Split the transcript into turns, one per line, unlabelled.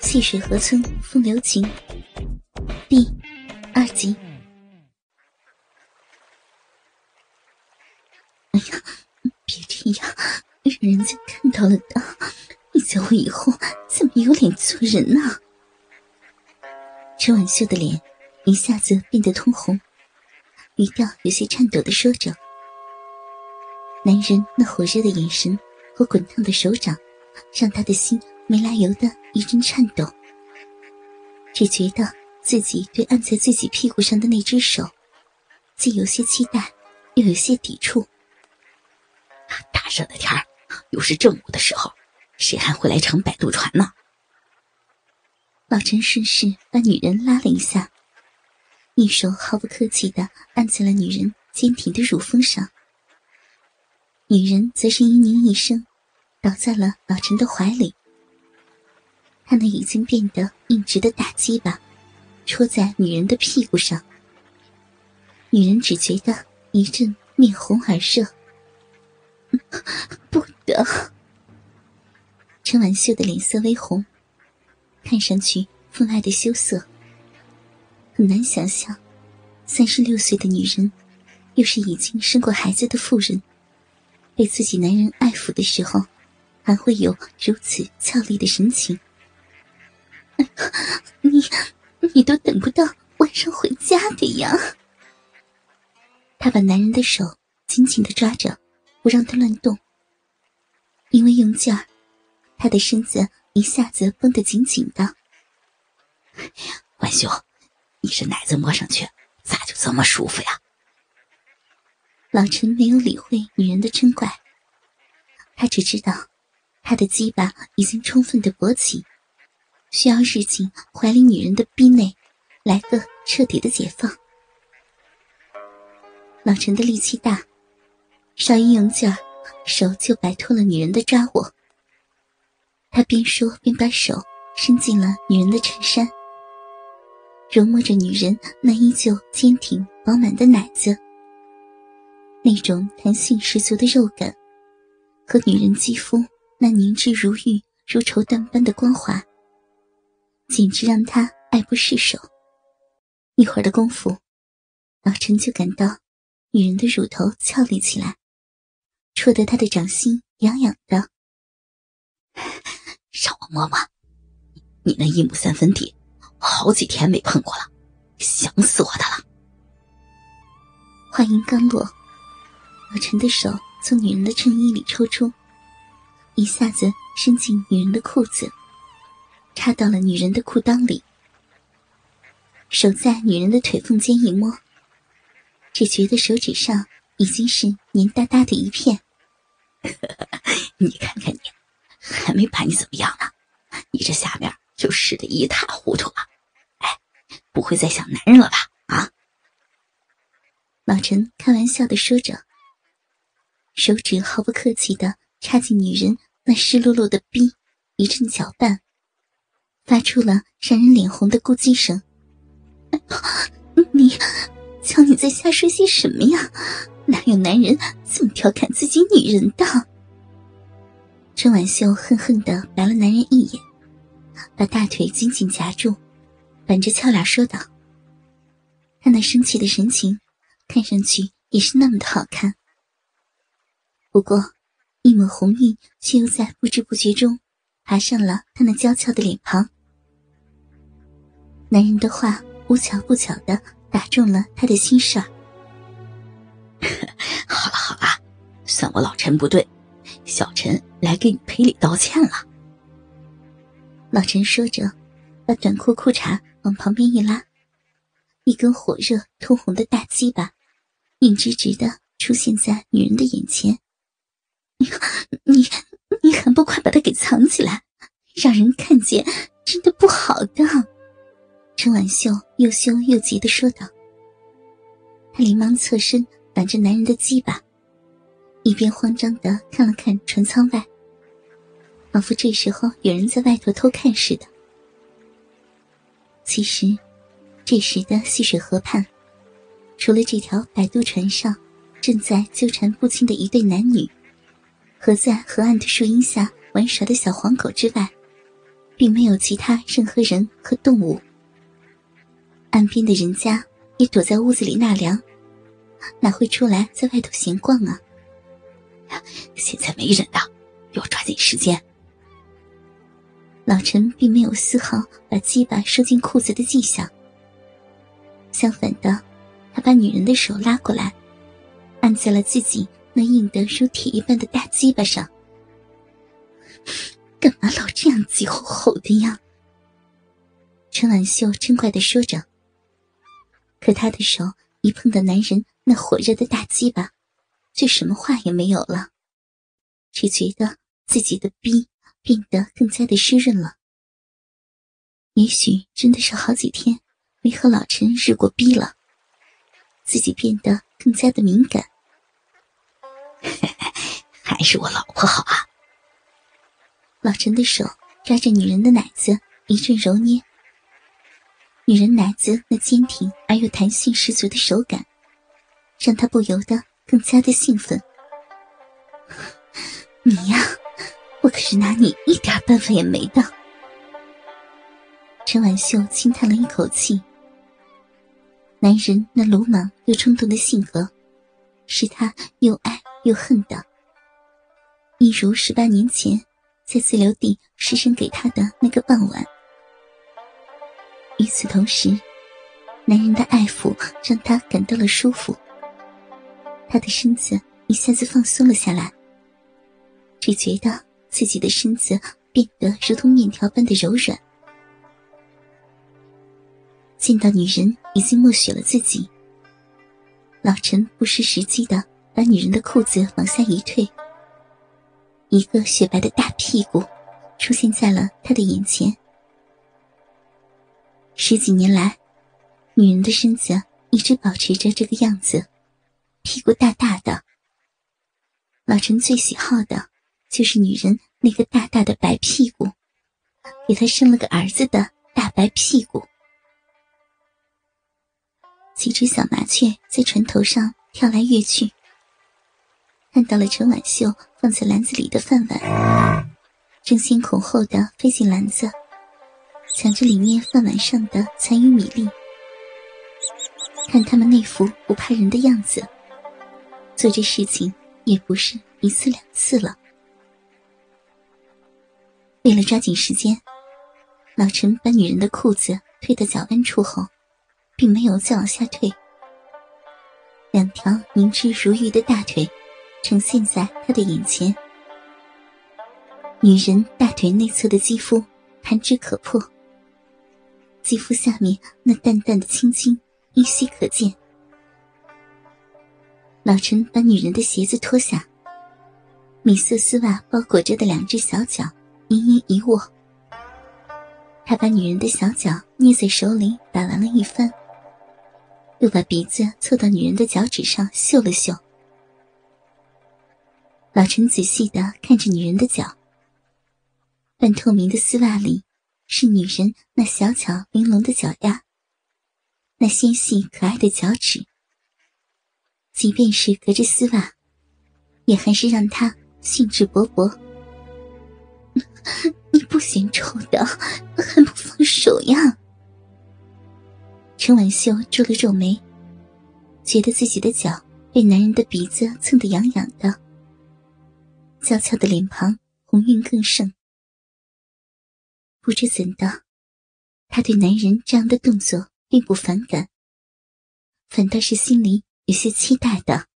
细水河村，风流情。第二集。哎呀，别这样，让人家看到了的。你叫我以后怎么有脸做人呢？陈婉秀的脸一下子变得通红，语调有些颤抖的说着：“男人那火热的眼神和滚烫的手掌，让他的心没来由的一阵颤抖。只觉得自己对按在自己屁股上的那只手，既有些期待，又有些抵触。
大热的天儿，又是正午的时候。”谁还会来乘摆渡船呢？
老陈顺势把女人拉了一下，一手毫不客气的按在了女人坚挺的乳峰上。女人则是嘤咛一声，倒在了老陈的怀里。他那已经变得硬直的大鸡巴戳在女人的屁股上，女人只觉得一阵面红耳热，不得。陈婉秀的脸色微红，看上去分外的羞涩。很难想象，三十六岁的女人，又是已经生过孩子的妇人，被自己男人爱抚的时候，还会有如此俏丽的神情。你，你都等不到晚上回家的呀！他把男人的手紧紧的抓着，不让他乱动，因为用劲儿。他的身子一下子绷得紧紧的。
万兄，你这奶子摸上去咋就这么舒服呀？
老陈没有理会女人的嗔怪，他只知道他的鸡巴已经充分的勃起，需要日进怀里女人的逼内来个彻底的解放。老陈的力气大，稍一用劲儿，手就摆脱了女人的抓握。他边说边把手伸进了女人的衬衫，揉摸着女人那依旧坚挺饱满的奶子。那种弹性十足的肉感，和女人肌肤那凝脂如玉、如绸缎般的光滑，简直让他爱不释手。一会儿的功夫，老陈就感到女人的乳头翘立起来，戳得他的掌心痒痒的。
让我摸摸，你那一亩三分地，好几天没碰过了，想死我的了。
话音刚落，老陈的手从女人的衬衣里抽出，一下子伸进女人的裤子，插到了女人的裤裆里。手在女人的腿缝间一摸，只觉得手指上已经是黏哒哒的一片。
你看看你。还没把你怎么样呢，你这下面就湿得一塌糊涂了。哎，不会再想男人了吧？啊！
老陈开玩笑的说着，手指毫不客气的插进女人那湿漉漉的逼，一阵搅拌，发出了让人脸红的咕叽声。你，瞧你在瞎说些什么呀？哪有男人这么调侃自己女人的？陈婉秀恨恨的白了男人一眼，把大腿紧紧夹住，板着俏脸说道：“他那生气的神情，看上去也是那么的好看。不过，一抹红晕却又在不知不觉中爬上了他那娇俏的脸庞。男人的话无巧不巧的打中了他的心事儿。
好了好了，算我老陈不对。”小陈来给你赔礼道歉了。
老陈说着，把短裤裤衩往旁边一拉，一根火热通红的大鸡巴，硬直直的出现在女人的眼前。你你你还不快把它给藏起来，让人看见真的不好的。陈婉秀又羞又急的说道。她连忙侧身挽着男人的鸡巴。一边慌张的看了看船舱外，仿佛这时候有人在外头偷看似的。其实，这时的细水河畔，除了这条摆渡船上正在纠缠不清的一对男女，和在河岸的树荫下玩耍的小黄狗之外，并没有其他任何人和动物。岸边的人家也躲在屋子里纳凉，哪会出来在外头闲逛啊？
现在没人了，要抓紧时间。
老陈并没有丝毫把鸡巴收进裤子的迹象，相反的，他把女人的手拉过来，按在了自己那硬得如铁一般的大鸡巴上。干嘛老这样急吼吼的呀？陈婉秀嗔怪的说着。可她的手一碰到男人那火热的大鸡巴，就什么话也没有了，只觉得自己的逼变得更加的湿润了。也许真的是好几天没和老陈日过逼了，自己变得更加的敏感。
还是我老婆好啊！
老陈的手抓着女人的奶子一阵揉捏，女人奶子那坚挺而又弹性十足的手感，让他不由得更加的兴奋。你呀，我可是拿你一点办法也没的。陈婉秀轻叹了一口气。男人那鲁莽又冲动的性格，使他又爱又恨的，一如十八年前。在自留地施舍给他的那个傍晚。与此同时，男人的爱抚让他感到了舒服。他的身子一下子放松了下来，只觉得自己的身子变得如同面条般的柔软。见到女人已经默许了自己，老陈不失时机的把女人的裤子往下一退。一个雪白的大屁股出现在了他的眼前。十几年来，女人的身子一直保持着这个样子，屁股大大的。老陈最喜好的就是女人那个大大的白屁股，给他生了个儿子的大白屁股。几只小麻雀在船头上跳来跃去。看到了陈婉秀放在篮子里的饭碗，争先恐后的飞进篮子，抢着里面饭碗上的残余米粒。看他们那副不怕人的样子，做这事情也不是一次两次了。为了抓紧时间，老陈把女人的裤子推到脚弯处后，并没有再往下退，两条凝脂如玉的大腿。呈现在他的眼前，女人大腿内侧的肌肤弹指可破，肌肤下面那淡淡的青筋依稀可见。老陈把女人的鞋子脱下，米色丝袜包裹着的两只小脚盈盈一握。他把女人的小脚捏在手里打玩了一番，又把鼻子凑到女人的脚趾上嗅了嗅。老陈仔细的看着女人的脚，半透明的丝袜里是女人那小巧玲珑的脚丫，那纤细可爱的脚趾。即便是隔着丝袜，也还是让他兴致勃勃。你不嫌臭的，还不放手呀？陈婉秀皱了皱眉，觉得自己的脚被男人的鼻子蹭得痒痒的。娇俏的脸庞，红晕更盛。不知怎的，她对男人这样的动作并不反感，反倒是心里有些期待的。